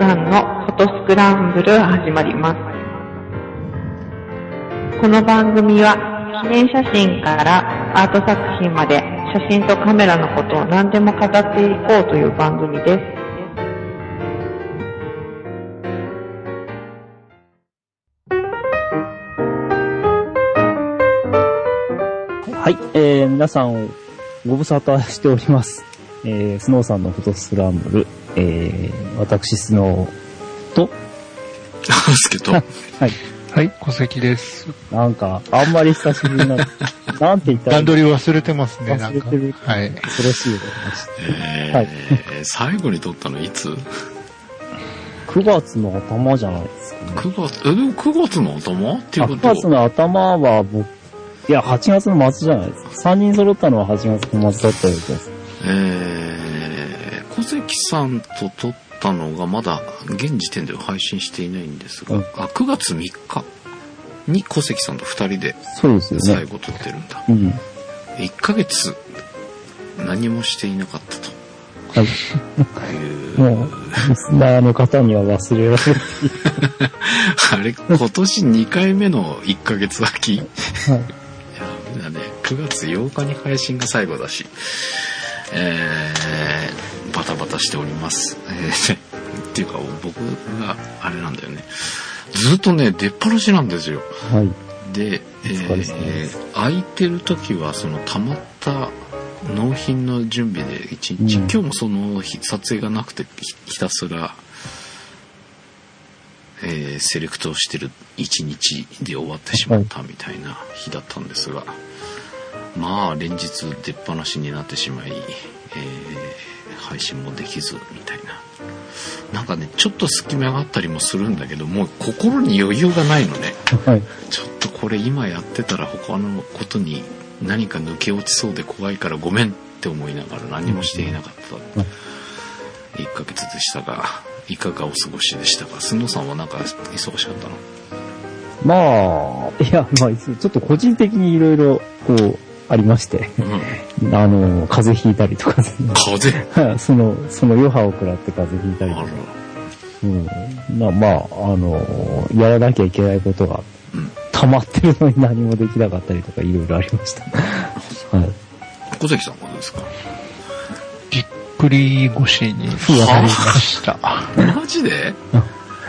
さんのフォトスクランブル始まります。この番組は記念写真からアート作品まで写真とカメラのことを何でも語っていこうという番組です。はい、えー、皆さんをご無沙汰しております。えー、スノーさんのフォトスクランブル、えー、私スノーと、なんですけど、はい、はい、戸籍です。なんか、あんまり久しぶりな、なんて言ったら段取り忘れてますね、なんか。忘れてるはい。恐ろしい。えーはい最後に撮ったのいつ？9月の頭じゃないですかね。?9 月、え、でも9月の頭？っていあ9うこと月の頭は僕、いや、8月の末じゃないですか。3人揃ったのは8月の末だったようです。えー、小関さんと撮ったのがまだ現時点では配信していないんですが、うんあ、9月3日に小関さんと2人で。最後撮ってるんだ。うん。1ヶ月何もしていなかったと。はい。もう、リスナーの方には忘れられない。あれ、今年2回目の1ヶ月空き？はい。いやだね、9月8日に配信が最後だし、えタバタしております。えー、っていうか、僕があれなんだよね。ずっとね、出っ放しなんですよ。はい。で、えー、空いてる時は、その溜まった納品の準備で一日、うん今日もその日撮影がなくてひひたすら、えーセレクトをしてる一日で終わってしまったみたいな日だったんですが、まあ連日出っ放しになってしまい、えー配信もできずみたいな。なんかね、ちょっと隙間があったりもするんだけど、もう心に余裕がないのね。はい。ちょっとこれ今やってたら他のことに何か抜け落ちそうで怖いからごめんって思いながら何もしていなかったうん1ヶ月でしたが、いかがお過ごしでしたか？スノさんはなんか忙しかったの？まあ、いや、まあ、ちょっと個人的にいろいろ、こう、ありまして、うん。あの、風邪ひいたりとか風その、その余波を食らって風邪ひいたりとか、。うん。まあまあ、あの、やらなきゃいけないことがうん。溜まってるのに何もできなかったりとか、いろいろありました。はい。小関さんはどうですか？ぎっくり腰になりました。マジで？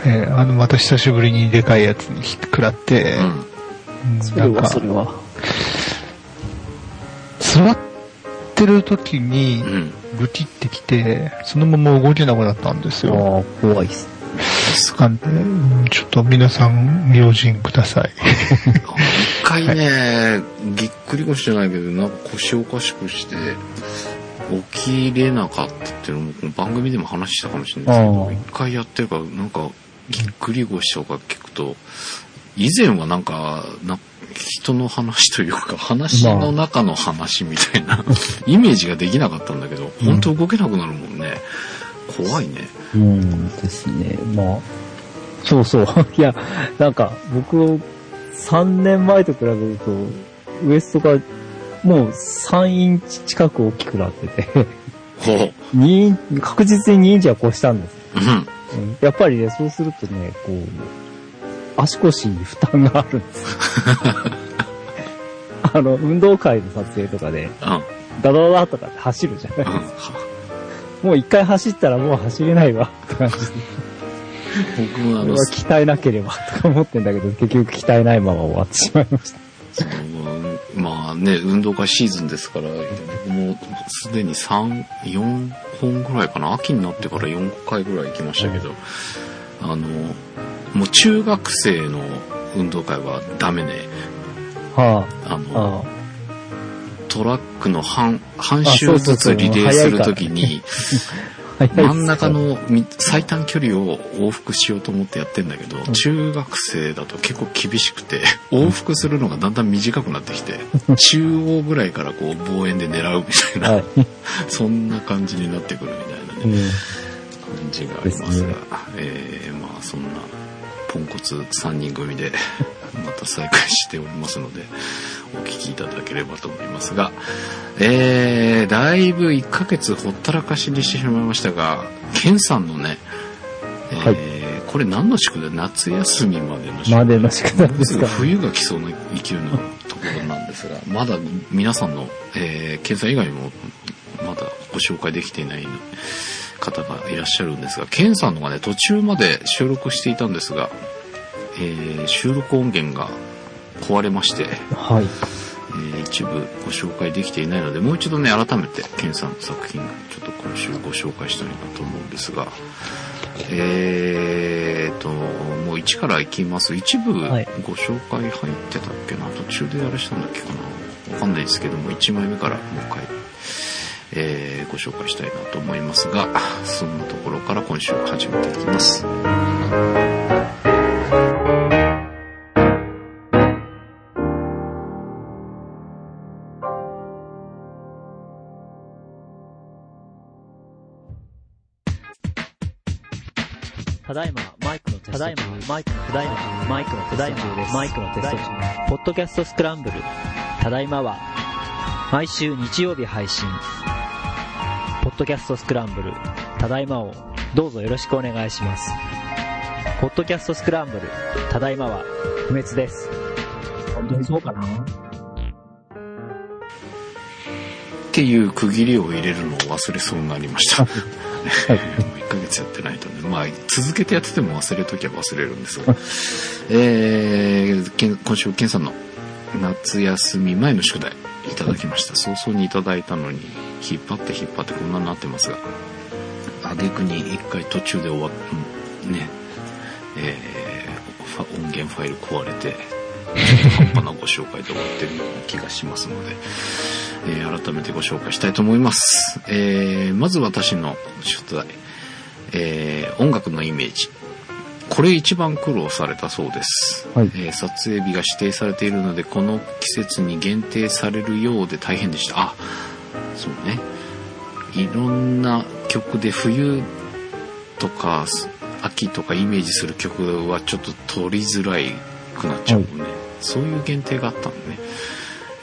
えーあの、また久しぶりにでかいやつに食らって、うん。うんそれはそれは。座ってる時にうん。ブキってきて、そのまま動けなくなったんですよ。ああ、怖いっす。なんで、うんちょっと皆さん、用心ください。一回ね、ぎっくり腰じゃないけど、なんか腰おかしくして、起きれなかったっていうのも番組でも話したかもしれないですけあど、あ一回やってるから、なんか、ぎっくり腰とか聞くと、以前はなんか、な人の話というか、話の中の話みたいな、イメージができなかったんだけど、本当動けなくなるもんね。怖いね。うんですね。まあ、そうそう。いや、なんか、僕、3年前と比べると、ウエストがもう3インチ近く大きくなってて、ほう。2イン確実に2インチは越したんです。うん。うんやっぱりね、そうするとね、こう、足腰に負担があるんですよ。あの、運動会の撮影とかで、うん。ダダダダとかって走るじゃないうん。もう一回走ったらもう走れないわって感じで。僕もあの鍛えなければとか思ってんだけど、結局鍛えないまま終わってしまいました。そのまあね、運動会シーズンですから、僕もすでに3、4本ぐらいかな、秋になってから4回ぐらい行きましたけど、あの、もう中学生の運動会はダメね。はあ、あの、あトラックの半、半周ずつリレーするときに、真ん中のみ最短距離を往復しようと思ってやってんだけど、中学生だと結構厳しくて、往復するのがだんだん短くなってきて、中央ぐらいからこう望遠で狙うみたいな、はい。そんな感じになってくるみたいなね、うん。感じがありますが、ですねえー、まあそんなポンコツ3人組で また再開しておりますので、お聞きいただければと思いますが、えー、だいぶ1ヶ月ほったらかしにしてしまいましたが、ケンさんのね、はい。えーこれ何の宿題夏休みまでの宿。題までの宿題ですか。冬が来そうな勢いのところなんですが、まだ皆さんの、えー、検査以外にもまだご紹介できていない方がいらっしゃるんですが、ケンさんのがね、途中まで収録していたんですが、えー収録音源が壊れまして、はい。えー一部ご紹介できていないので、もう一度ね、改めて、ケンさんの作品、ちょっと今週ご紹介したいなと思うんですが、えーと、もう一からいきます。一部ごはい紹介入ってたっけな、途中であれしたんだっけかな？わかんないですけども、1枚目からもう一回、えーご紹介したいなと思いますが、そんなところから今週始めていきます。ただいま、マイクのテスト中。ただいま、マイクの、ただいま、マイクの、ただいま、マイクのテスト中。ポッドキャストスクランブル。ただいまは、毎週日曜日配信。ポッドキャストスクランブル。ただいまを、どうぞよろしくお願いします。ポッドキャストスクランブル。ただいまは、不滅です。本当にそうかな？っていう区切りを入れるのを忘れそうになりました。もう1ヶ月やってないとね、まあ、続けてやってても忘れときゃ忘れるんですが、えー、けん今週、ケンさんの夏休み前の宿題いただきました。早々にいただいたのに、引っ張って引っ張ってこんなになってますが、挙句に一回途中で終わっ、うんね、えー音源ファイル壊れて、半端なご紹介で終わってるような気がしますので、えー改めてご紹介したいと思います。えーまず私の出題、えー音楽のイメージ。これ一番苦労されたそうです、はいえー撮影日が指定されているので、この季節に限定されるようで大変でした。あ、そうね。いろんな曲で冬とか秋とかイメージする曲はちょっと取りづらいくなっちゃうもんね。そういう限定があったのね。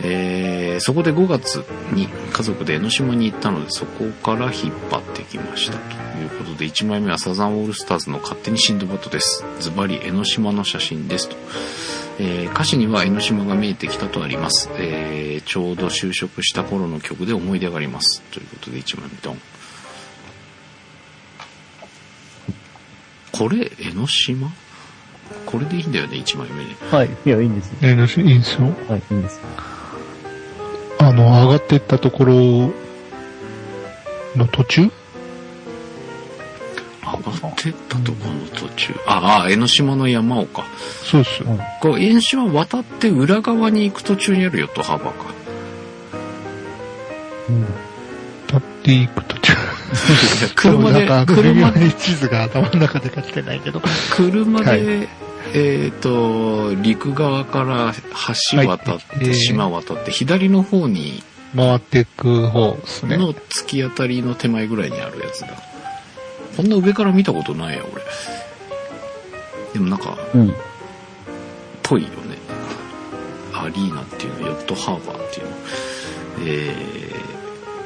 えーそこで5月に家族で江ノ島に行ったのでそこから引っ張ってきましたということで1枚目はサザンオールスターズの勝手にシンドバッドですズバリ江ノ島の写真ですと、えー歌詞には江ノ島が見えてきたとあります、えーちょうど就職した頃の曲で思い出がありますということで1枚目ドンこれ江ノ島？これでいいんだよね1枚目ねはい。いや、いいんですよ。えー、いいんですよ。はい、いいんですよ。あの、上がってったところの途中？ってったとこの途中。ああ、江ノ島の山岡。そうですよ。こう、江ノ島渡って裏側に行く途中にあるよと幅か。うん。立っていく途中。車で、車で、地図が頭の中で書けてないけど。車で、はいえっ、と、陸側から橋渡って、島渡って、左の方に、回っていく方ですね。の突き当たりの手前ぐらいにあるやつだ。こんな上から見たことないや、俺。でもなんか、うん。ぽいよね。アリーナっていうの、ヨットハーバーっていうの、え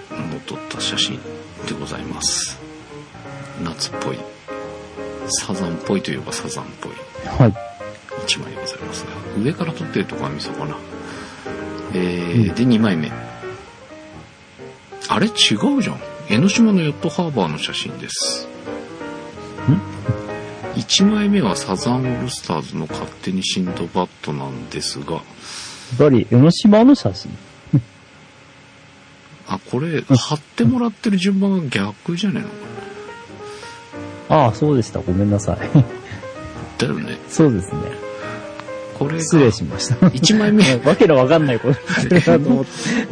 ー、の撮った写真でございます。夏っぽい。サザンっぽいといえばサザンっぽいはい。一枚でございますが、上から撮ってるとこは見そうかな。えー、で、2枚目。あれ？違うじゃん。江ノ島のヨットハーバーの写真です。1枚目はサザンオールスターズの勝手にシンドバッドなんですが、やっぱり、江ノ島の写真。あ、これ、貼ってもらってる順番が逆じゃねえのかああ、そうでした。ごめんなさい。なだよね。そうですね。これが、失礼しました。1枚目、わけのわかんない。こと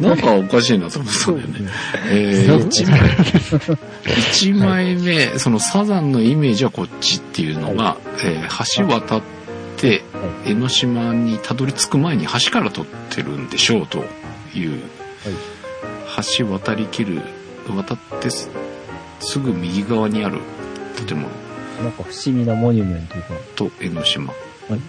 なんかおかしいなと思ったんだよね。えー、1枚、一枚目、そのサザンのイメージはこっちっていうのが、えー橋渡って、江ノ島にたどり着く前に橋から撮ってるんでしょうという、橋渡り切る、渡ってすすぐ右側にある建物なんか不思議なモニュメントが、と江ノ島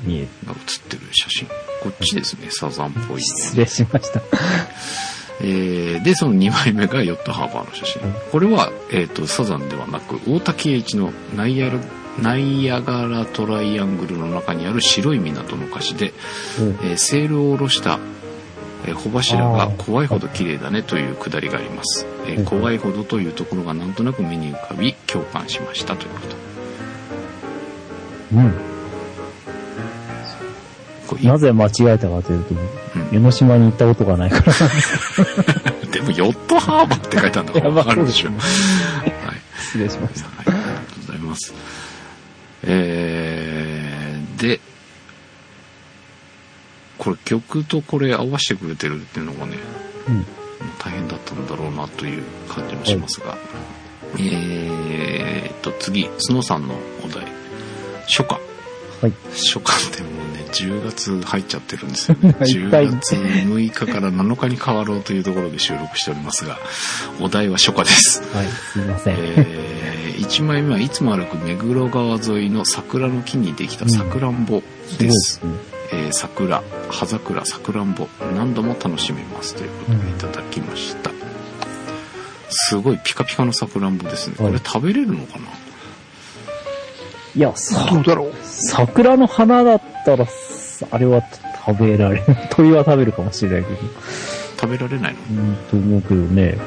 見える。写ってる写真。こっちですね、サザンっぽい、失礼しました。えーで、その2枚目がヨットハーバーの写真。これは、えっ、と、サザンではなく、大滝栄一のナイアナイアガラトライアングルの中にある白い港の歌詞で、うんえーセールを下ろした、えー穂柱が怖いほど綺麗だねというくだりがあります、え怖いほどというところがなんとなく目に浮かび共感しましたということうん。これなぜ間違えたかというと、うん江ノ島に行ったことがないから。でもヨットハーバーって書いてあるんだから わかるでしょ。はい。失礼しました。はい、ありがとうございます。えー、で、これ曲とこれ合わせてくれてるっていうのがね、うん。大変だったんだろうなという感じもしますが、えーっと、次、スノさんのお題、初夏。はい。初夏ってもうね、10月入っちゃってるんですよね。はい10月6日から7日に変わろうというところで収録しておりますが、お題は初夏です。はい、すいません。えー、1枚目はいつも歩く目黒川沿いの桜の木にできたさくらんぼです。えー桜、葉桜、さくらんぼ、何度も楽しめますということでいただきました。すごいピカピカのさくらんぼですね。こはいれ食べれるのかな？いや、さどうだろう？桜の花だったら、あれは食べられる。鳥は食べるかもしれないけど。食べられないの？うん、と思うけどね。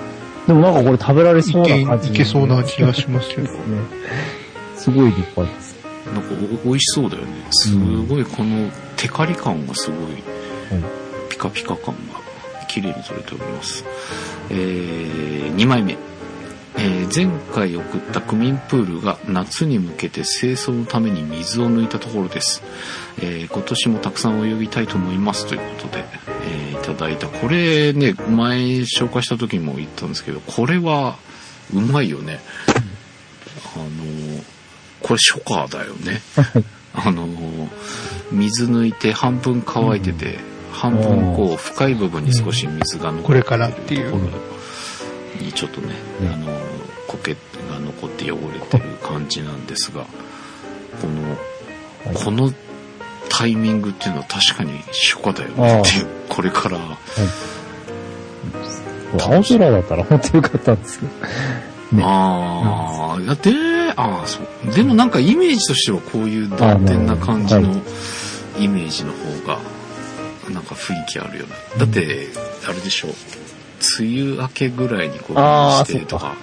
でもなんかこれ食べられそういけ、な感じ。いけそうな気がしますけどです。ね。すごい立派です。なんかお美味しそうだよね。すごいこのテカリ感がすごいピカピカ感が綺麗に取れております。えー、2枚目。えー前回送った区民プールが夏に向けて清掃のために水を抜いたところです。えー今年もたくさん泳ぎたいと思いますということで、えーいただいた。これね、前紹介した時も言ったんですけど、これはうまいよね。あのーこれ初夏だよね。あのー水抜いて半分乾いてて、半分こう深い部分に少し水が残ってこれからっていうにちょっとね、うん。あのー苔が残って汚れてる感じなんですが、この、はい。このタイミングっていうのは確かに初夏だよねっていう、これから、青空だったら本当よかったんですけど。ね。ああ、だって、ああ、そう。でもなんかイメージとしてはこういう断点な感じのイメージの方が、なんか雰囲気あるよね。だって、あれでしょ。梅雨明けぐらいにこうしてとか、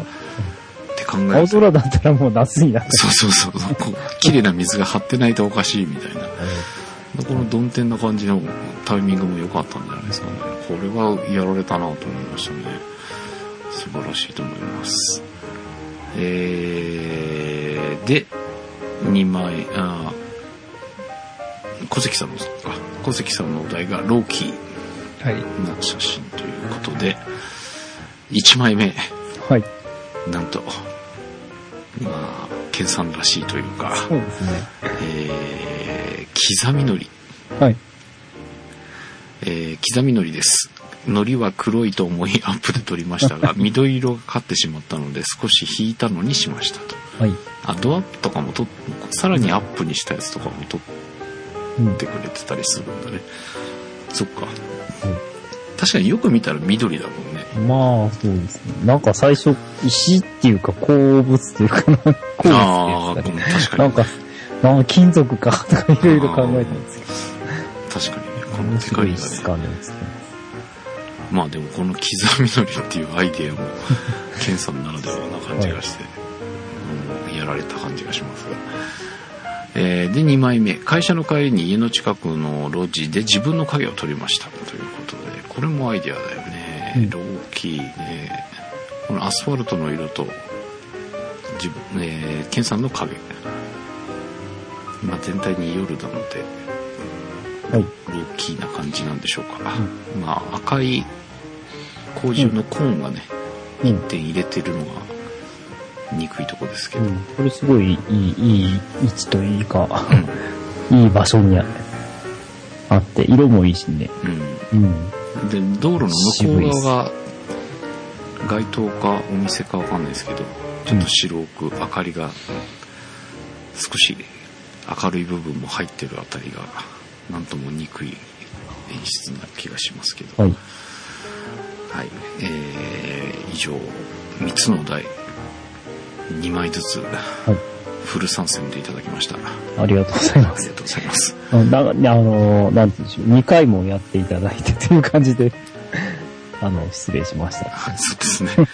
って考え青ると。空だったらもう夏になってそうそうそう。こう綺麗な水が張ってないとおかしいみたいな。この曇天な感じのタイミングも良かったんじゃないですかね。これはやられたなと思いましたね。素晴らしいと思います。えー、で、2枚、あー小関さんの、か、小関さんのお題がローキーはい。な写真ということで、1枚目、はい。なんと、まあ、ケンさんらしいというか、そうですね。えー、刻み海苔。はい。えー刻み海苔です。海苔は黒いと思いアップで撮りましたが、緑色がかってしまったので少し引いたのにしましたと。はい。あ、ドアップとかも撮っ、さらにアップにしたやつとかも撮っうん。てくれてたりするんだね。そっか。確かによく見たら緑だもんね。まあ、そうですね。なんか最初、石っていうか鉱物っていうかな、鉱ああ、物っていうんうんですかね。確かに。なんか、なんか金属かとかいろいろ考えたんですけ確かにね、こど、の面白いテカリがね。ですね。まあでもこの刻み海苔っていうアイデアも、ケンさんならではな感じがして、うんやられた感じがしますが。えーで、2枚目。会社の帰りに家の近くの路地で自分の影を撮りました。ということで、これもアイデアだよね。うんローキーね。このアスファルトの色と、自分、えー、ケンさんの影。まあ全体に夜なので、はい。ローキーな感じなんでしょうか。まあ赤い工場のコーンがね、うん。点入れてるのが憎いとこですけど。うん。これすごいいい、いい位置というか、うんいい場所にああって、色もいいしね。うん。うん。で、道路の向こう側が街灯かお店かわかんないですけど、ちょっと白く明かりが少し明るい部分も入ってるあたりが、なんとも憎い演出な気がしますけど。はい。はい。えー、以上、3つの台、2枚ずつ、はい。フル参戦でいただきました。ありがとうございますありが。とうございます。あなあの、なんて言うんでしょう。2回もやっていただいてという感じで、あの、失礼しました。はい、そうですね。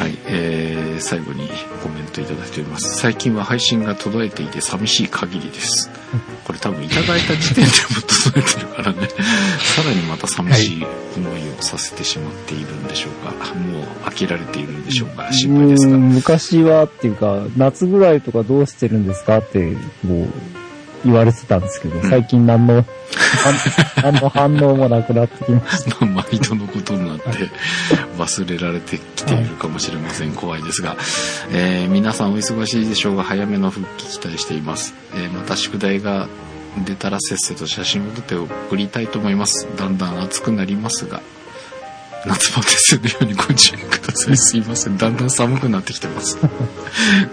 はい、えー、最後にコメントいただいております。最近は配信が途絶えていて寂しい限りです。これ多分いただいた時点でも途絶えてるからね、さらにまた寂しい思いをさせてしまっているんでしょうか。もう飽きられているんでしょうか。心配ですが。うーん昔はっていうか、夏ぐらいとかどうしてるんですかって、もう、言われてたんですけど、ん最近何の、何の反応もなくなってきました。まあ毎度のことになって忘れられてきているかもしれません。怖いですが、えー皆さんお忙しいでしょうが早めの復帰期待しています。えーまた宿題が出たらせっせと写真を撮って送りたいと思います。だんだん暑くなりますが、夏バテするようにご注意ください。すいません。だんだん寒くなってきてます。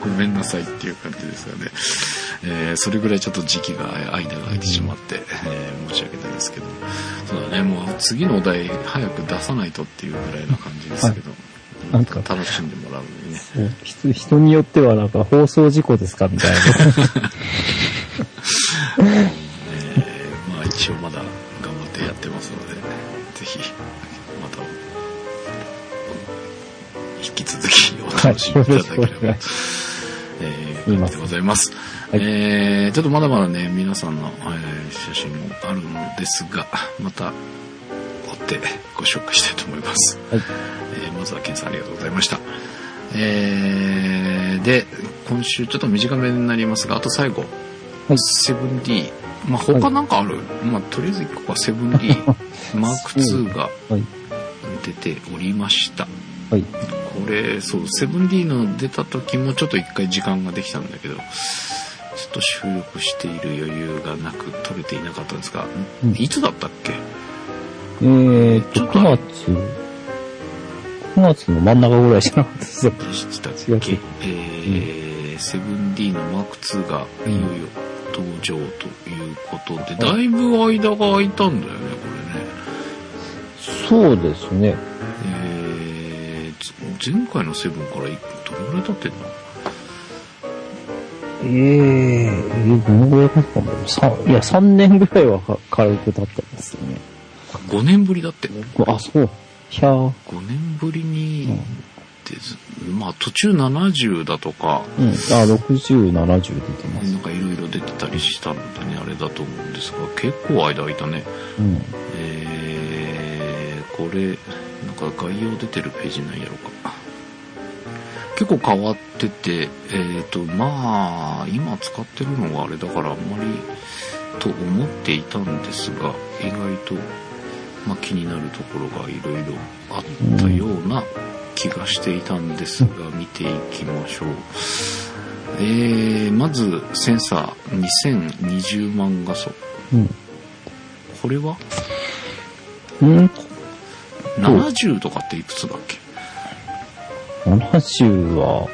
ごめんなさいっていう感じですがね。えーそれぐらいちょっと時期が間が空いてしまって、えー申し訳ないですけど。そうだね、もう次のお題早く出さないとっていうぐらいな感じですけど、なんか楽しんでもらうね。人人によってはなんか放送事故ですかみたいな。えーまあ一応まだ頑張ってやってますので、ぜひ、また、引き続きお楽しみいただければ、はいえー、感じでございます。はいえー、ちょっとまだまだね、皆さんの、えー写真もあるのですが、また、追ってご紹介したいと思います。はい。えーまずはケンさんありがとうございました。えー、で、今週ちょっと短めになりますが、あと最後、はいセブン D。まあ、他なんかある、まあ、とりあえず1個はセブン D マーク2がはい。出ておりました。はい。これ、そう、セブン D の出た時もちょっと一回時間ができたんだけど、ちょっと収録している余裕がなく撮れていなかったんですが、うんいつだったっけ？えーと、9月、9月の真ん中ぐらいじゃなかったですよ。でしたっ4月けえー、セブン D のマーク2がいよいよ登場ということで、だいぶ間が空いたんだよね、これね。そうですね。えー、つ前回のセブンからいどれぐらい経ってんの？えー、えー、どのぐらい経ったんだろう。さいや、3年ぐらいはか軽く経ったんですよね。5年ぶりだって。あ、そう。いやー5年ぶりに、ですまあ途中70だとか、うん。あ、60、70出てます。なんかいろいろ出てたりしたのでね、あれだと思うんですが、結構間空いたね。うん。えー、これ、なんか概要出てるページなんやろうか。結構変わってて、えっ、と、まあ、今使ってるのがあれだからあんまりと思っていたんですが、意外と、まあ気になるところがいろいろあったような気がしていたんですが、見ていきましょう。えー、まず、センサー2020万画素。うん。これは？うん70とかっていくつだっけ？70は、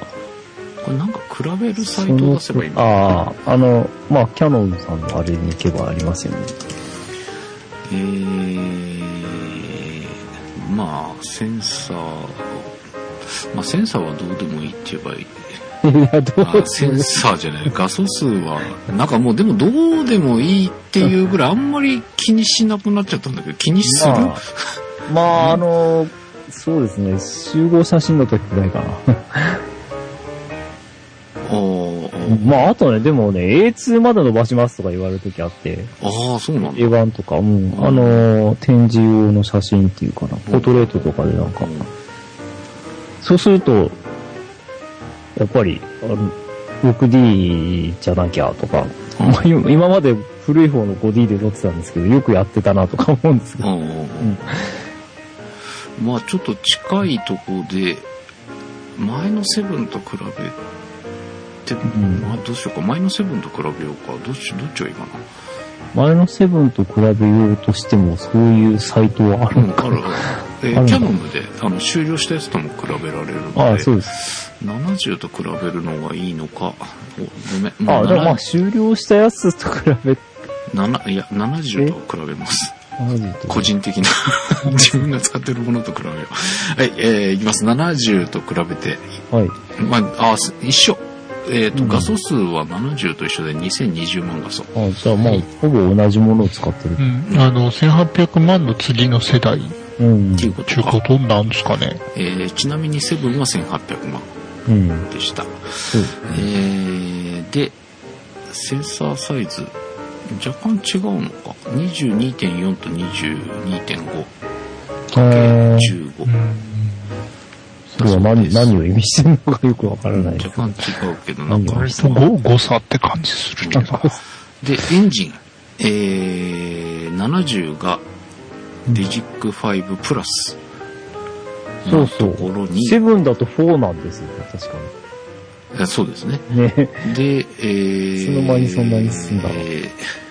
これなんか比べるサイトを出せばいいのああ、あの、まあ、キャノンさんのあれに行けばありますよね。えー、まあセンサーまあセンサーはどうでもいいって言えばいい。いや、どうあセンサーじゃない。画素数はなんかもうでもどうでもいいっていうぐらいあんまり気にしなくなっちゃったんだけど気にする、まあ、まあ、あの、そうですね、集合写真の時くらいかな。まあ、あとね、でもね、A2 まで伸ばしますとか言われる時あって、ああそうなんだ。A1 とか、うん、あの、展示用の写真っていうかな、ポートレートとかでなんか、そうすると、やっぱり、あの 6D じゃなきゃとか、うん。まあ今今まで古い方の 5D で撮ってたんですけど、よくやってたなとか思うんですけど、うんうん。うんまあちょっと近いとこで前のセブンと比べて、ん。まあどうしようか。前のセブンと比べようか。どっちどっちがいいかな。前の7と比べようとしても、そういうサイトはあるのかあるある。えーキャノンであの終了したやつとも比べられるので、ああ、そうです。70と比べるのがいいのか、おごめん、ああ、でもまあ、7終了したやつと比べ、7いや、70と比べます。70と個人的な、自分が使ってるものと比べよう。はい、えー、いきます。70と比べて、はい。まあ、あ、す一緒。えっ、と、うん画素数は70と一緒で2020万画素。あじゃあまあ、ほぼ同じものを使ってるう。ん。あの、1800万の次の世代っうん。っていうことかていうこ。となんですかね。えーちなみにセブンは1800万うん。でした。そう。えーで、センサーサイズ、若干違うのか。22.4と22.5。えー、15。うん。それは何、何を意味してるのかよくわからない。若干違うけど、なんか、誤誤差って感じするけど。で、エンジン、えー、70がデジック5プラス。そうそうのところに、セブンだと4なんですよ、確かあそうですね。に。ね。で、えー、いつの間にそんなに進んだの？えー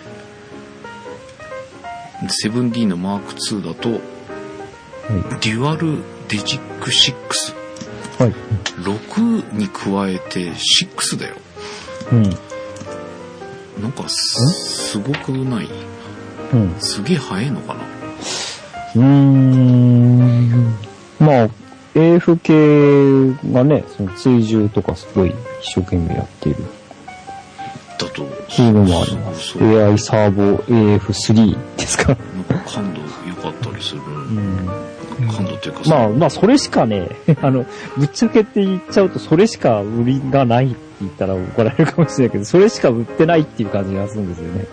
7D の Mark2 だと、はデュアルデジック6。い。はい。6に加えて6だよ。うん。なんかす、すごくない？うん。すげえ速いのかな？うーん。まあ、AF 系がね、その追従とかすごい一生懸命やっている。だと、そういうのもあります。AI サーボ AF3 ですか。なんか感度良かったりする。うん。感度っていうかまあ、まあ、それしかね、あの、ぶっちゃけって言っちゃうと、それしか売りがないって言ったら怒られるかもしれないけど、それしか売ってないっていう感じがするんですよね。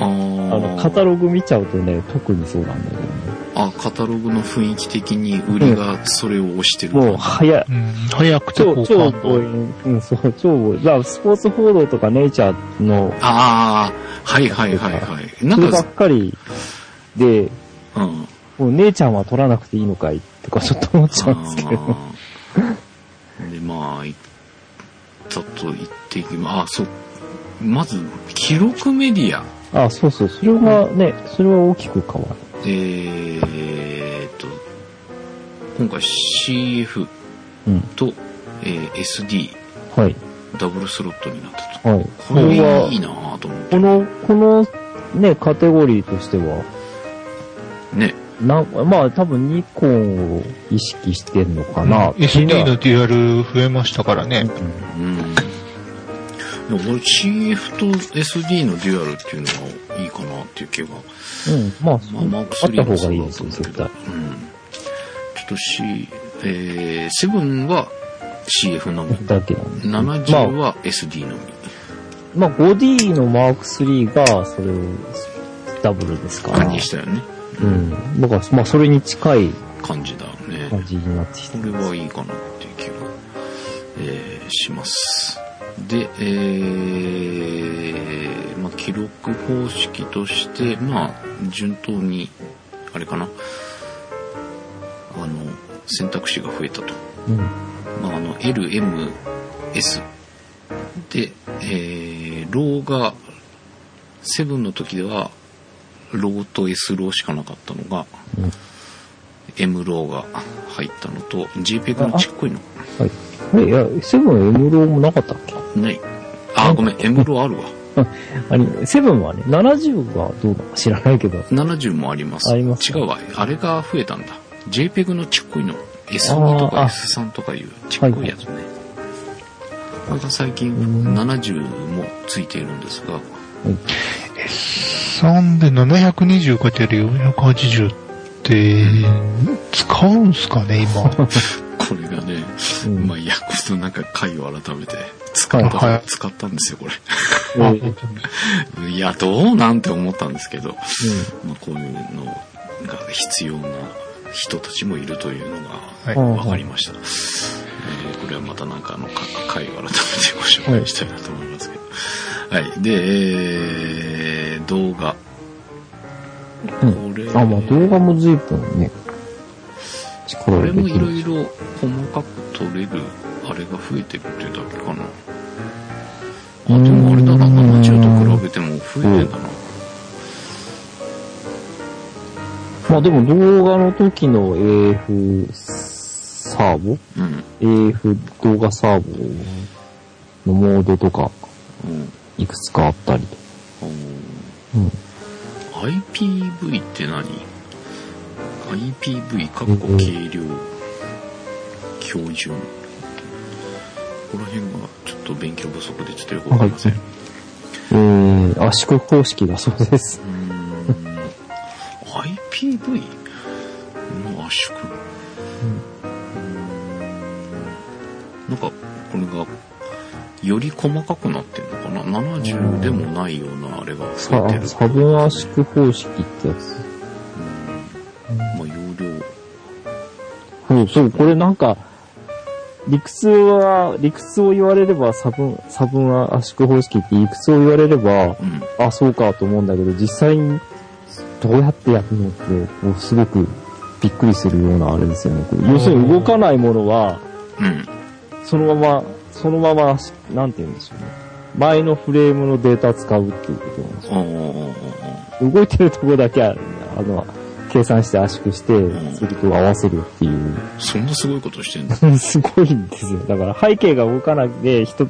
あの、カタログ見ちゃうとね、特にそうなんだけどね。あ、カタログの雰囲気的に売りがそれを押してる。もう、早い。うん。早くて超、好超感強引。うん、そう、超強引。まあ、スポーツ報道とかネイチャーの、ああ、はいはいはいはい。なんかばっ、かりで、うん。もう姉ちゃんは取らなくていいのかいとかちょっと思っちゃうんですけど。で、まあ、いったと言っていきまあ、そう。まず、記録メディア。あ、そうそう、それはね、それは大きく変わる。えーっと、今回 CF うん。と、えー SD、はい。ダブルスロットになったと。はい。これはいいなぁと思って。この、このね、カテゴリーとしては、ね。なまあ多分ニコンを意識してんのかな。SD のデュアル増えましたからね。うん。でも俺 CF と SD のデュアルっていうのがいいかなっていう気が。うん。うん。まあ、まあ、マークあった3も方そうがいいですよ、だけど。絶対。うん。ちょっと C、えー、7は CF のみ。だけなんで。70は SD のみ。まあ、5D のマーク3が、それを、ダブルですから。にしたよね。うん。だから、まあ、それに近い感じだね。感じになってきてこれはいいかなっていう気が、えーします。で、えー、まあ、記録方式として、まあ、順当に、あれかな、あの、選択肢が増えたと。うん。まあ、あの、L、M、S。で、えー、ローが、7の時では、ローと S ローしかなかったのが、うん M ローが入ったのと、JPEG のちっこいの。はい。え、いや、セブン M ローもなかったっけ？ない。あ、ごめん、M ローあるわ。あれ、セブンはね、70がどうなのか知らないけど。70もあります。ありますか違うわ。あれが増えたんだ。JPEG のちっこいの。S2 とかあーあ S3 とかいうちっこいやつね。これが最近うん70もついているんですが、3で720かける480って、使うんすかね、今。これがね、うんまあ、いや、このなんか回を改めて使った、はい使ったんですよ、これ。いや、どうなんて思ったんですけど、うまあ、こういうのが必要な人たちもいるというのはいが分かりました。えーこれはまたなんかあのか回を改めてご紹介したいなと思いますけど。はい。で、えー、動画。うんこれ、ん。あ、まあ動画も随分ね、力これも。いろいろ細かく撮れるあれが増えてるっていうだけかな。あ、でもあれだな、70と比べても増えてんだな。まあでも動画の時の AF サーボ？うん。?AF 動画サーボのモードとかうん。いくつかあったり。うんうん。IPV って何 ?IPV かっこ軽量標準。ここら辺がちょっと勉強不足でちょっとよくわかりません。うえー、圧縮方式だそうです。IPV の圧縮。なんか、これが、より細かくなってんのかな ?70 でもないようなあれが増さえてる。差分圧縮方式ってやつ。まあ、容量。そう、そう、これなんか、理屈は、理屈を言われれば差分、差分は圧縮方式って理屈を言われれば、うん。あ、そうかと思うんだけど、実際にどうやってやるのって、こうすごくびっくりするようなあれですよね。要するに動かないものは、うん。そのまま、そのまま、なんて言うんでしょうね。前のフレームのデータ使うっていうことなんですよ。動いてるところだけは、あの、計算して圧縮して、んそれと合わせるっていう。そんなすごいことしてんの？すごいんですよ。だから背景が動かなくて、人、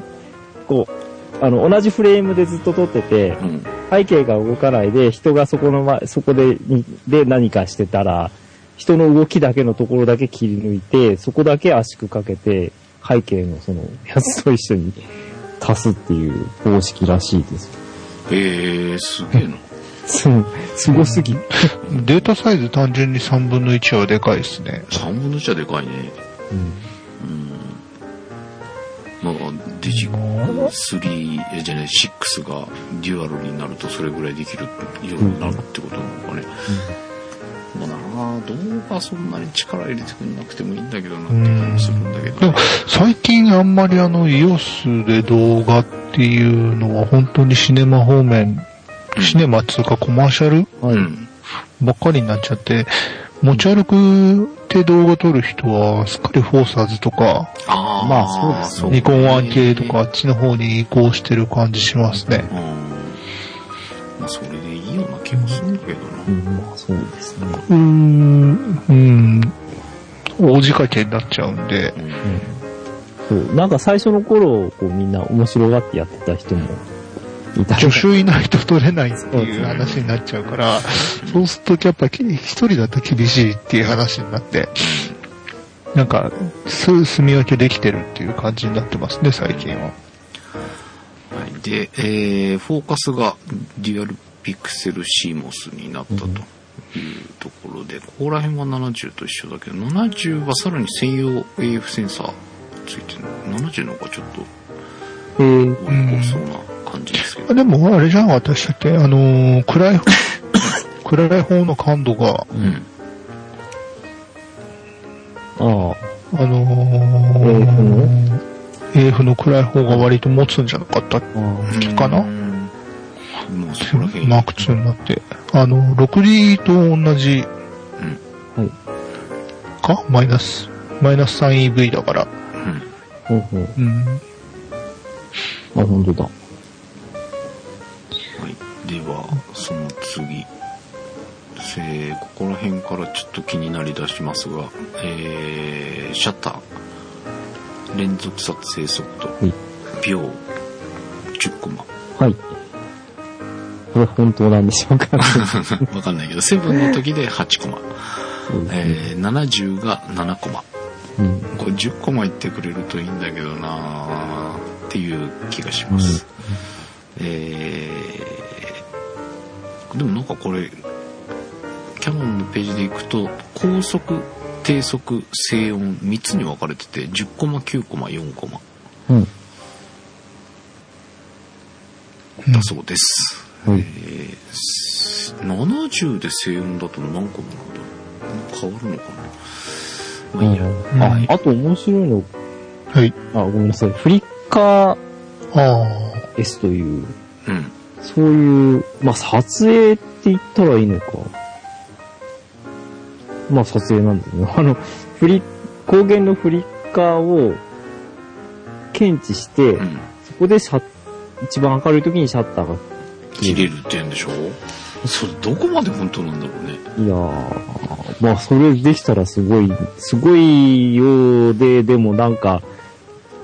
こう、あの、同じフレームでずっと撮ってて、うん。背景が動かないで、人がそこの前、そこで、にで何かしてたら、人の動きだけのところだけ切り抜いて、そこだけ圧縮かけて、背景のその、やつと一緒に足すっていう方式らしいです。ええー、すげえな。す、すごすぎ。データサイズ単純に3分の1はでかいですね。3分の1はでかいね。うん。まあ、デジ3、えじゃない、6がデュアルになるとそれぐらいできるようになるってことなのかね。まあなあ、動画そんなに力入れてくんなくてもいいんだけどなって感じするんだけどでも。最近あんまりあの EOS で動画っていうのは本当にシネマ方面、シネマっつうかコマーシャル？はい。うん。ばっかりになっちゃって、持ち歩くって動画撮る人は、すっかりフォーサーズとか、ああ、まあそうですねねニコン1系とかあっちの方に移行してる感じしますね。うん。まあ、それでいいような気もするんだけどな。うん、まあそうですね。うーん、うん、大仕掛けになっちゃうんで、うん。そう。なんか最初の頃、こうみんな面白がってやってた人も助手いないと撮れないっていう話になっちゃうから、そうするとやっぱき一人だと厳しいっていう話になって、なんか、す住み分けできてるっていう感じになってますね、最近は。はい。で、えー、フォーカスがデュアルピクセルシーモスになったというところで、ここら辺は70と一緒だけど、70はさらに専用 AF センサーついてるの。70の方がちょっとえー、多そうな感じですけど。でも、あれじゃん、私だって、あのー暗い方、暗い方の感度が、うん。ああ、あのー、AF の？暗い方が割と持つんじゃなかった？っあけかな？マーク2になって。あの、6D と同じあ、はい。か？マイナス、マイナス 3EV だから。うん。ほうほう。うん。あ、本当だ。はい。では、その次。えーここら辺からちょっと気になりだしますが、えー、シャッター。連続撮影速度。い秒。10コマ。はい。これ本当なんでしょうか わかんないけど、セブンの時で8コマ。えー、70が7コマ。うん。これ10コマいってくれるといいんだけどなーっていう気がします。えー、でもなんかこれ、キャノンのページでいくと、高速、低速、静音3つに分かれてて、10コマ、9コマ、4コマうん。だそうです。はいえーす70で静音だと何コマなんだ？ろう変わるのかな？まあいいや。うんはいあ、あと面白いの、はい。あ、ごめんなさい。フリッカーあ S という、うん。そういう、まあ、撮影って言ったらいいのか。まあ、撮影なんですね。あの、フリ、光源のフリッカーを検知して、うん。そこでシャッ一番明るい時にシャッターが切れるって言うんでしょそれどこまで本当なんだろうね。いやー、まあ、それできたらすごい、すごいようで、でもなんか、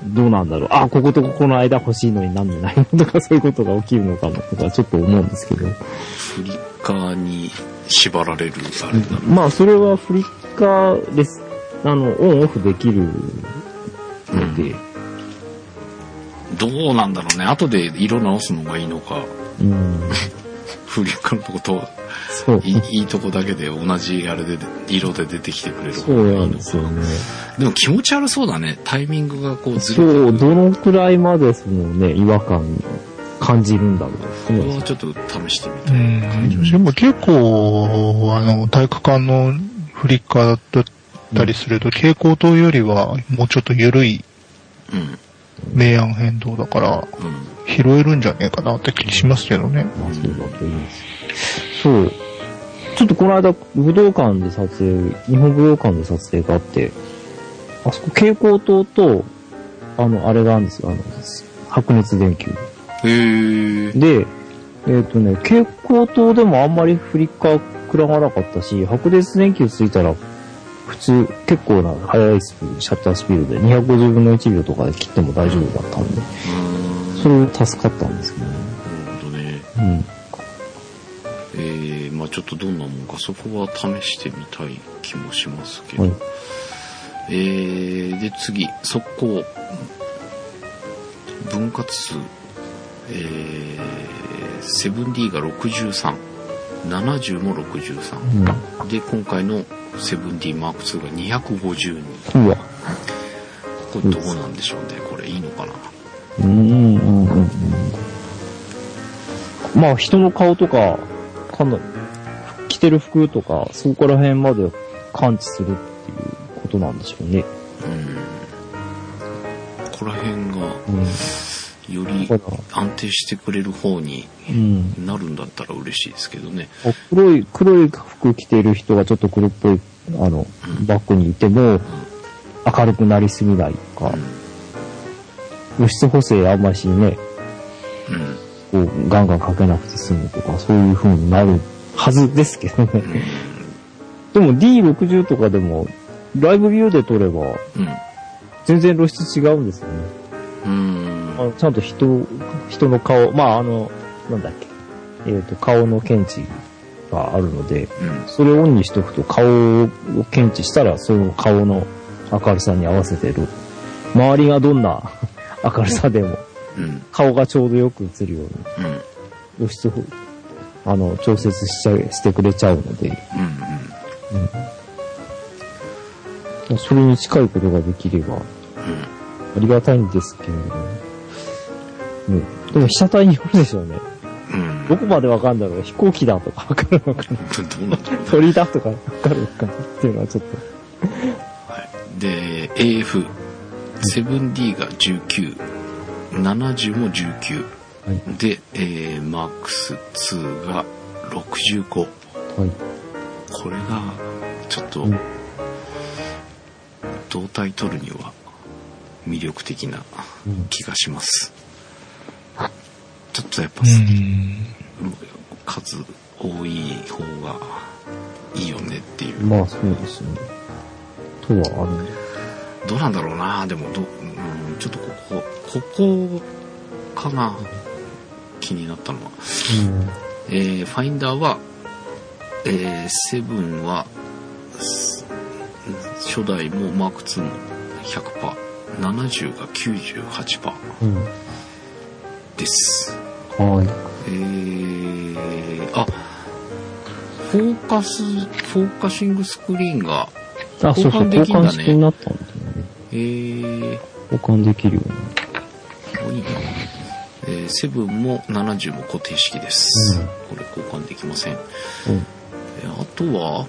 どうなんだろう。あ、こことここの間欲しいのになんでないのとか、そういうことが起きるのかなとか、ちょっと思うんですけど。フリッカーに縛られるあれだな。まあ、それはフリッカーです。あの、オンオフできるので、どうなんだろうね。後で色直すのがいいのか、うん。フリックのとこと、そう。いいいいとこだけで同じあれで、色で出てきてくれる方そうなんですよ。ね。でも気持ち悪そうだね。タイミングがこうずれてそう。どのくらいまでそのね、違和感感じるんだろうこ。はちょっと試してみうたい感じもん。しでも結構、あの、体育館のフリッカーだったりすると、蛍光灯よりはもうちょっと緩いうん。明暗変動だから、うん。拾えるんじゃねえかなって気しますけどね。まあ、そうだといいです。そう。ちょっとこの間、武道館で撮影、日本武道館で撮影があって、あそこ蛍光灯と、あの、あれがあるんですよ、あの、白熱電球。へー。で、えっ、とね、蛍光灯でもあんまりフリッカー食らわなかったし、白熱電球ついたら、普通、結構な速いスピード、シャッタースピードで250分の1秒とかで切っても大丈夫だったんで。それ助かったんですけどね。なるほどね。うん。えー、まあちょっとどんなもんかそこは試してみたい気もしますけど。はい。えー、で次、速攻。分割数。えー、7D が63。70も63。うん。で、今回の 7D Mark II が252。うわ。これどうなんでしょうね。これいいのかな？うんうんうんうん。まあ人の顔とか、かなり、着てる服とか、そこら辺まで感知するっていうことなんでしょうね。うん。ここら辺がうん。より安定してくれる方にうん。なるんだったら嬉しいですけどね。黒い、黒い服着てる人がちょっと黒っぽい、あの、バッグにいても、明るくなりすぎないとか、露出補正あんましね、うん。こう、ガンガンかけなくて済むとか、そういう風になるはずですけどね。でも D60 とかでも、ライブビューで撮れば、うん。全然露出違うんですよね。うん。あのちゃんと人、人の顔、まああの、なんだっけ、えっ、と、顔の検知があるので、うん。それをオンにしとくと顔を検知したら、その顔の明るさに合わせてる。周りがどんな 明るさでも、うん。顔がちょうどよく映るように、うん。露出を、あの、調節しちゃい、してくれちゃうので、うん。それに近いことができれば、うん。ありがたいんですけれども。ね、でも被写体によるでしょうね。うん。どこまでわかんだろう飛行機だとかわかるのかな。鳥だとかわかるのかなっていうのはちょっと。はい。で、AF、7D が19、70も19。はい。で、えー、MAX2 が65。はい。これが、ちょっとうん、胴体取るには魅力的なうん気がします。ちょっとやっぱ、うん。数多い方がいいよねっていう。まあそうですね。とはあるんで。どうなんだろうなでもど、うん、ちょっとここ、ここかな気になったのは。えー、ファインダーは、えー、7は、す初代もマーク2も100%、70が98%うん。うん。です。はい。えー、あ、フォーカス、フォーカシングスクリーンが、交換で交きんだね換式になったんだよね。えー、交換できるように。すごいな。えー、7も70も固定式です。うんこれ交換できません。うん。えーあとは、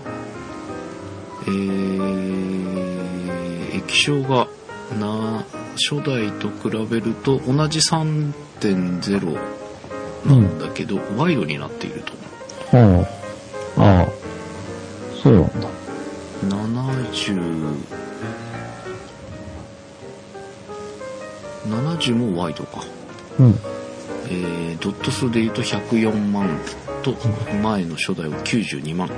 えー、液晶がな、初代と比べると同じ3.0なんだけど、ワイドになっていると。はあ。ああ。そうなんだ。70、70もワイドか。うん。えー、ドット数で言うと104万と、前の初代は92万。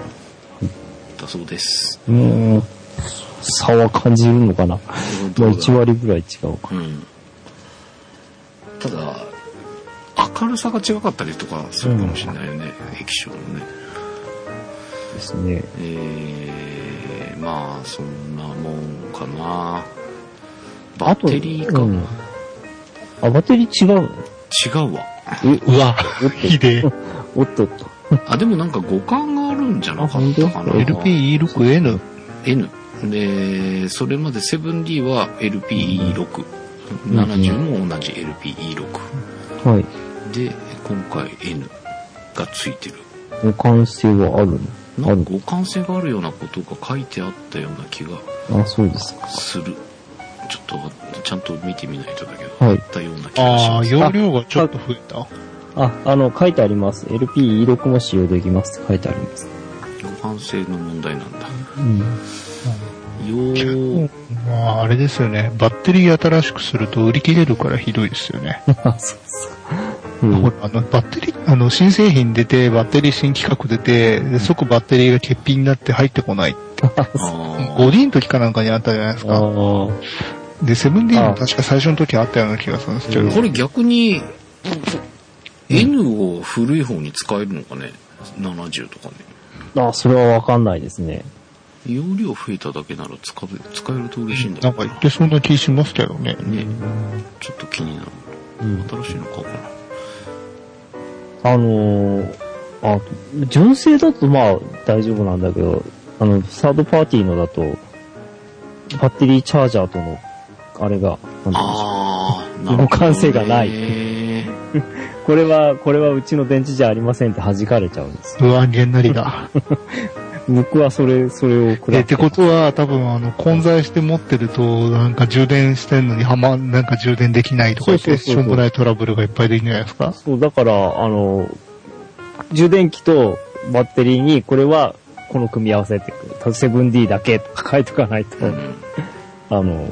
だそうです。うーん。差は感じるのかな？まあどうだ1割ぐらい違うか。うん。ただ、明るさが違かったりとかするかもしれないよね、液晶のね。ですね。えー、まあ、そんなもんかな。バッテリーか。うん。あ、バッテリー違うの？違うわ。うわ、ひでえ。おっとっと。あ、でもなんか互換があるんじゃなかったかな。LPE6N。N。で、それまで 7D は LPE6。70も同じ LPE6。はい。で、今回 N がついてる。互換性はあるの？あるなんか互換性があるようなことが書いてあったような気があ、そうですか。する。ちょっと、ちゃんと見てみないとだけど、はいあったような気がしああ、ます。容量がちょっと増えた。あ、あの、書いてあります。LPE6 も使用できますって書いてあります。互換性の問題なんだ。うん。よー、まあ、あれですよね。バッテリー新しくすると売り切れるからひどいですよね。あ、そうですか。うんほら、あの、バッテリー、あの、新製品出て、バッテリー新規格出て、で即バッテリーが欠品になって入ってこない。あー 5D の時かなんかにあったじゃないですあか。ーで、7D も確か最初の時あったような気がするんですけど。これ逆に、N を古い方に使えるのかね ?70 とかね。あ、それはわかんないですね。容量増えただけなら使え使えると嬉しいんだけどなんか言ってそうな気しますけどね。ね、ちょっと気になる。うん。新しいの買おうかな。あのー、あ、純正だとまあ大丈夫なんだけど、あの、サードパーティーのだと、バッテリーチャージャーとの、あれが、ああ、なるほど、ね。互換性がない。へ これは、これはうちの電池じゃありませんって弾かれちゃうんですよ。不安げんなりだ。僕はそれ、それをくらえ、ってことは、多分、あの、混在して持ってると、なんか充電してんのにはま、なんか充電できないとか言って、しょうもないトラブルがいっぱいできるんじゃないですか？そう、だから、あの、充電器とバッテリーに、これは、この組み合わせって、7D だけとか書いとかないと、ーうん。あの、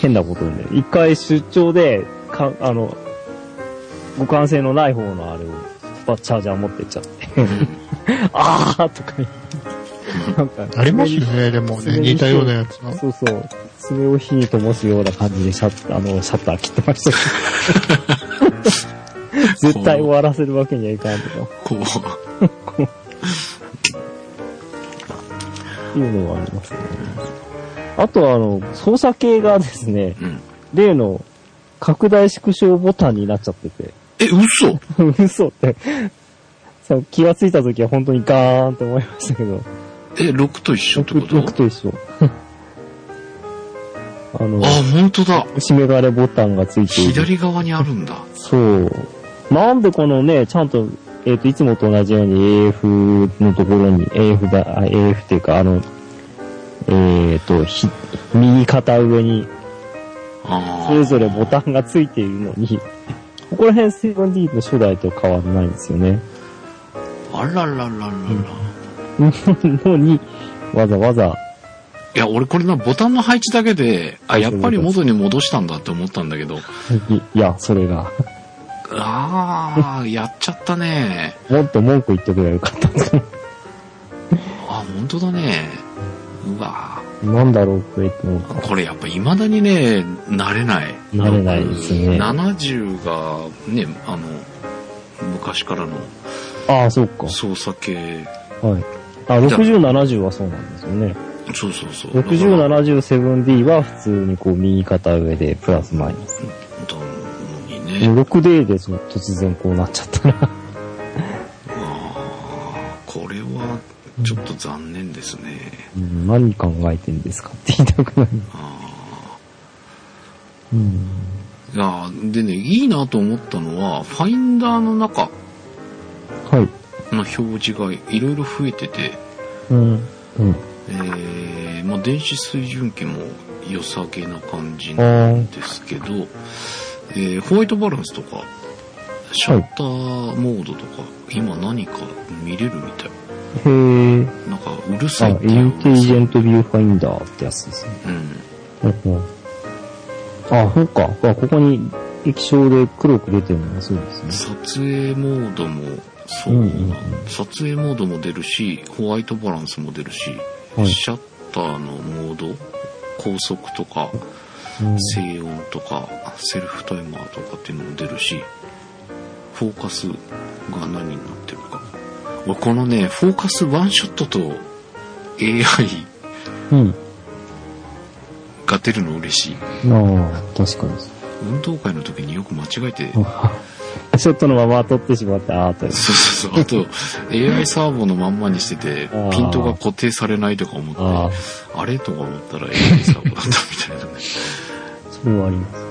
変なことにね、一回出張で、か、あの、互換性のない方のあれを、バッチャージャー持ってっちゃって、あーとか言って、なんか、ありますよね、でもね、似たようなやつの。そうそう。爪を火に灯すような感じでシャッター、あの、シャッター切ってましたけど。絶対終わらせるわけにはいかんとか、こう、いうのがありますね。あとは、あの、操作系がですね、うん。例の拡大縮小ボタンになっちゃってて、え、嘘？嘘って、そう気がついた時は本当にガーンって思いましたけど、え、6と一緒って僕こと？僕と一緒。あの、あ、本当だ。締め金ボタンがついている。左側にあるんだ。そう。なんでこのね、ちゃんと、えっ、と、いつもと同じように AF のところに、AF だ、あ AF っていうか、あの、えっ、と、ひ、右肩上に、ああ。それぞれボタンがついているのに、ここら辺 7D の初代と変わらないんですよね。あららららら。のに、わざわざ、いや、俺これな、ボタンの配置だけで、あ、やっぱり元に戻したんだって思ったんだけど、いいや、それが、ああ、やっちゃったね。もっと文句言ってくればよかったんですけどあ、本当だね。うわなんだろう、これって思った。これやっぱ未だにね、慣れない。慣れないですね70がね、あの、昔からのああ、そうか。操作系。はい。あ、60、70はそうなんですよね。そうそうそう。60、だから70、7D は普通にこう右肩上でプラスマイナス。だのにね。6D で突然こうなっちゃったら。ちょっと残念ですね。うん何考えてんですかって言いたくなる。あうん。でね、いいなと思ったのは、ファインダーの中はい。の表示がいろいろ増えてて、うん。うん。えーまあ、電子水準器も良さげな感じなんですけど、えーホワイトバランスとか、シャッターモードとか、今何か見れるみたい。へえ。なんかうるさあ、いってインテリジェントビューファインダーってやつですね。うん。あ、そうか。あここに液晶で黒く出てるのがそうですね。撮影モードもそうな、うんうんうん撮影モードも出るし、ホワイトバランスも出るし、はいシャッターのモード、高速とか、うん静音とか、セルフタイマーとかっていうのも出るし、フォーカスが何になこのね、フォーカスワンショットと AI うん。が出るの嬉しい。ああ、確かに。運動会の時によく間違えて、ショットのまま撮ってしまって、あーと。そうそうそう。あと、AI サーボのまんまにしててピントが固定されないとか思って、ああれとか思ったら AI サーボだったみたいなね。それはあります。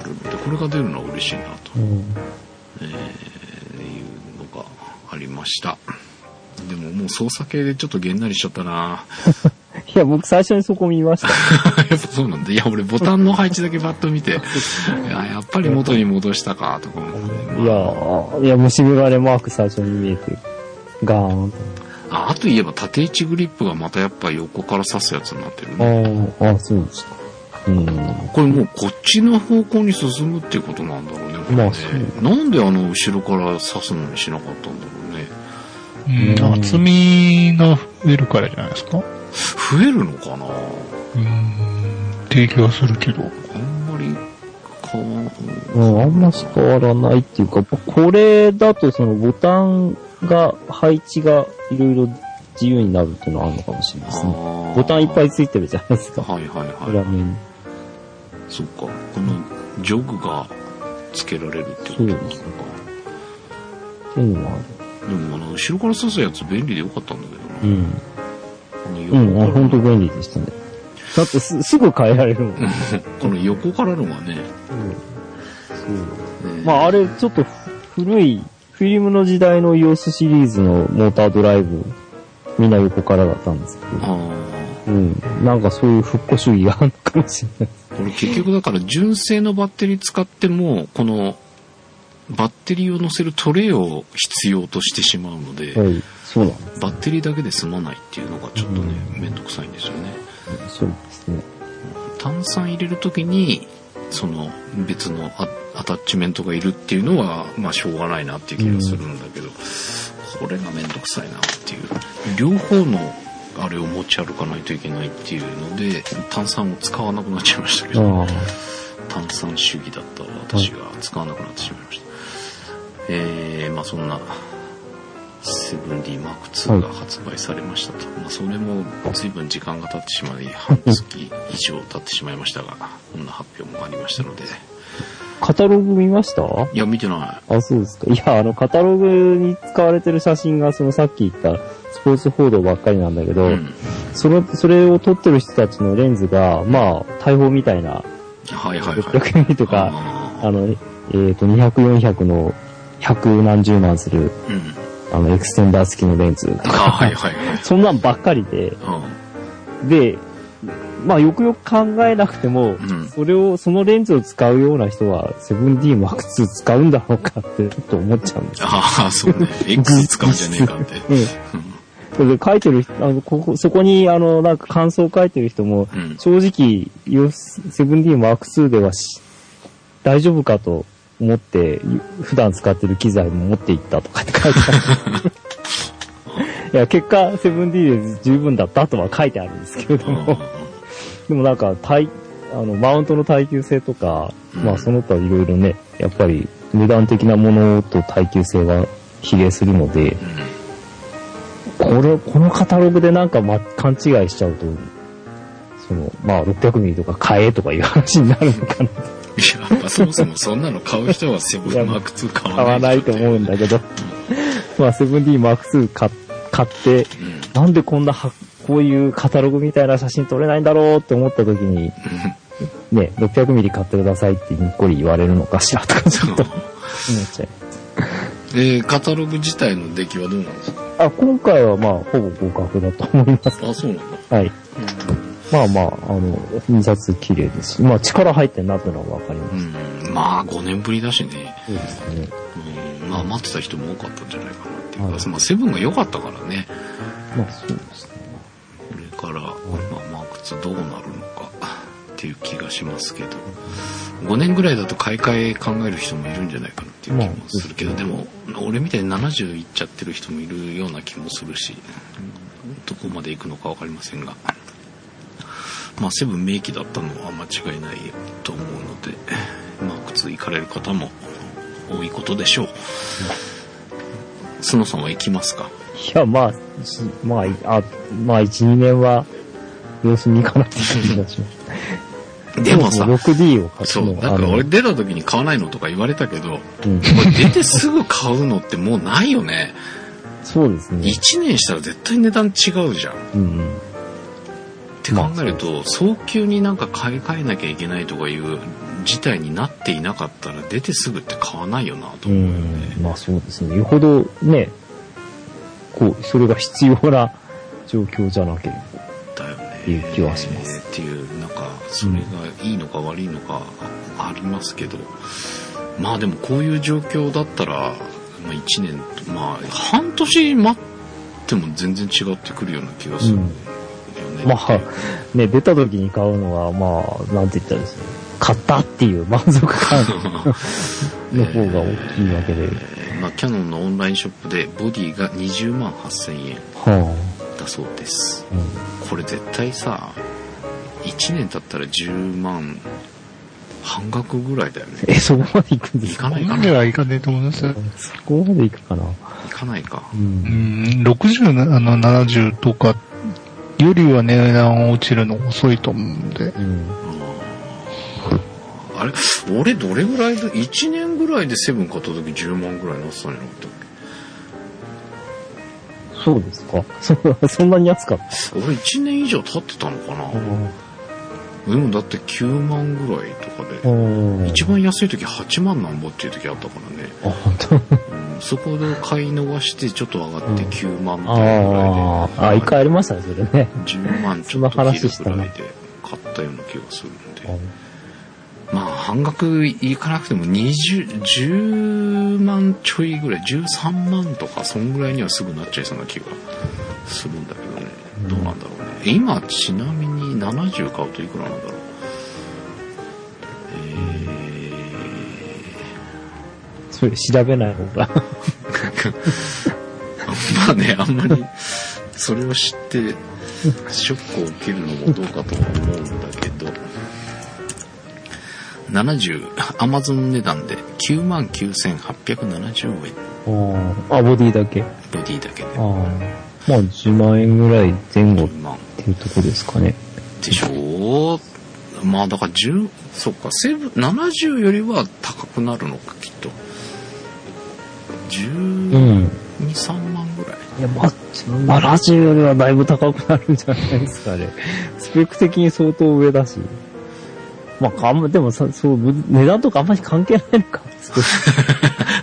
あるんで、これが出るのは嬉しいなと、うん。えーありました。でももう操作系でちょっとげんなりしちゃったな いや、僕最初にそこ見ました。やっぱそうなんだ。いや、俺ボタンの配置だけバッと見て、いや、やっぱり元に戻したか、とか思って、いや、いや、虫眼鏡マーク最初に見えて、ガーンと。ああと言えば縦位置グリップがまたやっぱ横から刺すやつになってるね。ああ、あそうですか。うん。これもうこっちの方向に進むっていうことなんだろうね。これねまあなんであの後ろから刺すのにしなかったんだろうね。うん、厚みが増えるからじゃないですか？増えるのかな？うん、って気はするけど。あんまり変わうん、あんまし変わらないっていうか、これだとそのボタンが、配置がいろいろ自由になるっていうのはあるのかもしれないですね。ボタンいっぱいついてるじゃないですか。はいはいはい。裏面に。そっか。このジョグがつけられるってことなのか。っていうのはある。でもあの、後ろから刺すやつ便利でよかったんだけどな。うん。うん、あ本当便利でしたね。だってす、すぐ変えられるもん。うん。この横からのがね。そう。ねまああれ、ちょっと古い、フィルムの時代の EOS シリーズのモータードライブ、みんな横からだったんですけど。あうん。なんかそういう復古主義があるのかもしれない。あ。これ結局だから純正のバッテリー使っても、このバッテリーを乗せるトレイを必要としてしまうので、はい。そうなんです。バッテリーだけで済まないっていうのがちょっとね、めんどくさいんですよね。そうですね。炭酸入れるときに、その別のアアタッチメントがいるっていうのは、まあしょうがないなっていう気がするんだけど、これがめんどくさいなっていう。両方のあれを持ち歩かないといけないっていうので、炭酸を使わなくなっちゃいましたけど。炭酸主義だった私が使わなくなってしまいました。えー、まあそんな 7D Mark II が発売されましたと。まあそれも随分時間が経ってしまい、半月以上経ってしまいましたが、こんな発表もありましたので。カタログ見ました？いや、見てなあ、そうですか。いや、あの、カタログに使われてる写真が、そのさっき言ったスポーツ報道ばっかりなんだけど、うん。それ、それを撮ってる人たちのレンズが、まあ、大砲みたいな、はいはいはい。600ミリとか、ああの、えっ、と、200、400の100何十万する、ーうん。あの、エクステンダー付きのレンズとあか、はいはいはい。そんなんばっかりで、うで、まあ、よくよく考えなくても、ん。それを、そのレンズを使うような人は 7D Mark II 使うんだろうかって、ちょっと思っちゃうんですよ。ああ、そうね。X 使うんじゃねえかって。うん。で、書いてる人、あの、ここ、そこに、あの、なんか感想を書いてる人も、うん。正直、7D Mark II ではし、大丈夫かと思って、普段使ってる機材も持っていったとかって書いてある。いや、結果、7D で十分だったとは書いてあるんですけれども、でもなんか、耐、あの、マウントの耐久性とか、うんまあその他いろいろね、やっぱり値段的なものと耐久性が比例するので、これ、このカタログでなんか、ま、勘違いしちゃうと、その、まあ600ミリとか買えとかいう話になるのかな。いや、やっぱそもそもそんなの買う人はセブンマーク2買買わないと思うんだけど、まあ 7D Mark II 買買って、うん。なんでこんなは、こういうカタログみたいな写真撮れないんだろうって思った時に、ね、600ミリ買ってくださいってにっこり言われるのかしらとかちょっと思っちゃう。で、カタログ自体の出来はどうなんですか？あ、今回はまあ、ほぼ合格だと思います。あ、そうなんだ。はい。まあまあ、あの、印刷綺麗ですし、まあ力入ってんなってのはわかります。うん。まあ、5年ぶりだしね。そうですね。うん。まあ、待ってた人も多かったんじゃないかなっていうか、はいまあ、セブンが良かったからね。まあそうですね。これから、まあ、マーク2どうなるのかっていう気がしますけど。5年ぐらいだと買い替え考える人もいるんじゃないかなっていう気もするけど、まあでも、俺みたいに70いっちゃってる人もいるような気もするし、どこまで行くのかわかりませんが。まあ、セブン名機だったのは間違いないと思うので、マーク2行かれる方も多いことでしょう。スノさんは行きますか？いや、まあ、しまあ、いあ、まあ、1、2年は、様子見かなっていう気がします。でもさそもそも 6D を買そう、のなんか俺出た時に買わないのとか言われたけど、うん、出てすぐ買うのってもうないよね。そうですね。1年したら絶対値段違うじゃん。っうんうん。て考えると、早急になんか買い替えなきゃいけないとかいう事態になっていなかったら出てすぐって買わないよなとう思うよね。ん。まあそうですね。よほどね、こう、それが必要な状況じゃなければ。だよね。いう気はしますっていう、なんか、それがいいのか悪いのかありますけど、まあでもこういう状況だったら、まあ1年、まあ半年待っても全然違ってくるような気がするよね。まあ、ね、出た時に買うのは、まあ、なんて言ったらですね、買ったっていう満足感の方が大きいわけで。えーまあ、キャノンのオンラインショップでボディが20万8000円はだそうです。あ。うんこれ絶対さ、1年経ったら10万半額ぐらいだよね。え、そこまで行くんですか？いかないかなここまではいかねえと思いますよ。そこまで行くかな。いかないか。う。うんん、60、あの、70とかよりは値段落ちるの遅いと思うんで。うん。あれ？俺どれぐらいで、1年ぐらいでセブン買った時10万ぐらいになってたんじゃなかったっそうですか？そ そんなに安かった？け俺1年以上経ってたのかな、でもだって9万ぐらいとかで。うん。一番安い時8万なんぼっていう時あったからね。あ、本そこで買い逃してちょっと上がって9万みたいなぐらいで。ああ、あ、一回ありましたね、それね。10万ちょっと切るぐらいで買ったような気がするんで。まあ半額いかなくても20、10万ちょいぐらい、13万とかそんぐらいにはすぐなっちゃいそうな気がするんだけどね。どうなんだろうね。今ちなみに70買うといくらなんだろう？それ調べない方が。まあね、あんまりそれを知ってショックを受けるのもどうかとは思うんだけど、70、アマゾン値段で99,870円。ああ、ボディだけ？あボディだけであ。まあ、10万円ぐらい前後っ10万。ていうとこですかね。でしょまあだから10、そっか、セブン、70よりは高くなるのか、きっと。う12、ん。3万ぐらい。いや、まあ、まあ、ラジオよりはだいぶ高くなるんじゃないですかね。スペック的に相当上だし。まあ、あんま、でもさ、そう、値段とかあんまり関係ないのか。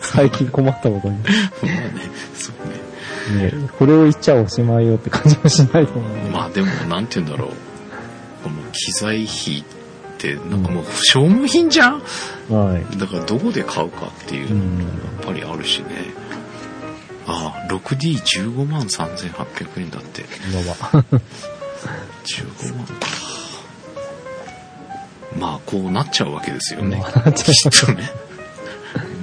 最近困ったことに。まあね、そうね。ね、これを言っちゃおしまいよって感じはしないと思うね。まあでも、なんて言うんだろう。この機材費なんかもう消耗品じゃん？はい。だからどこで買うかっていうのもやっぱりあるしね。ああ、6D15 万3800円だって。まあまあ。15万か。まあ、こうなっちゃうわけですよね。まあきっとね。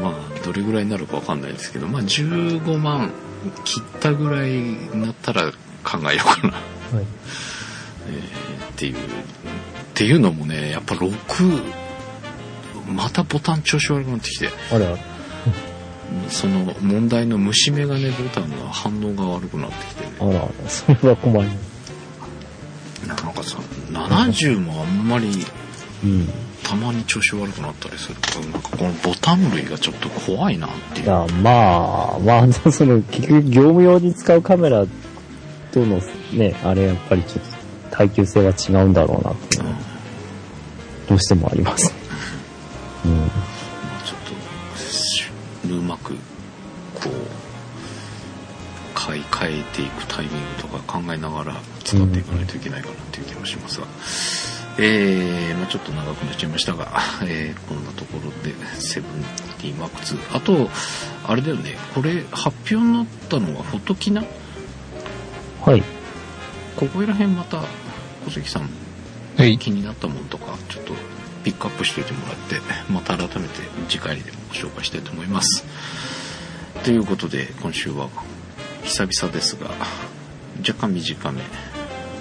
まあ、どれぐらいになるかわかんないですけど、まあ、15万切ったぐらいになったら考えようかな。はい。っていう、っていうのもね、やっぱ6、またボタン調子悪くなってきて、あら、その問題の虫眼鏡ボタンの反応が悪くなってきてね。あら、それは困ります。なんかさ、70もあんまりうん。たまに調子悪くなったりすると、なんかこのボタン類がちょっと怖いなっていう。いや、まあ、まあ、その、結局業務用に使うカメラとのね、あれやっぱりちょっと耐久性は違うんだろうなっていうのは、どうしてもありますね。うん。まあちょっと、うまく、こう、買い替えていくタイミングとか考えながら使っていかないといけないかなっていう気もしますが。えー、まあちょっと長くなっちゃいましたが、えー、こんなところで 7DMAX。あと、あれだよね、これ発表になったのはフォトキナ？はい。ここら辺また小関さんはい。気になったものとかちょっとピックアップしておいてもらってまた改めて次回でもご紹介したいと思いますということで今週は久々ですが若干短め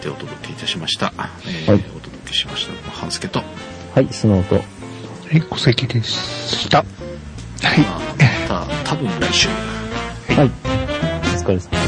でお届けいたしました、えーはいお届けしましたのは半助と、はい、スノート。はい、戸籍でした。はい。まあ、また多分来週はい。お疲れ様です。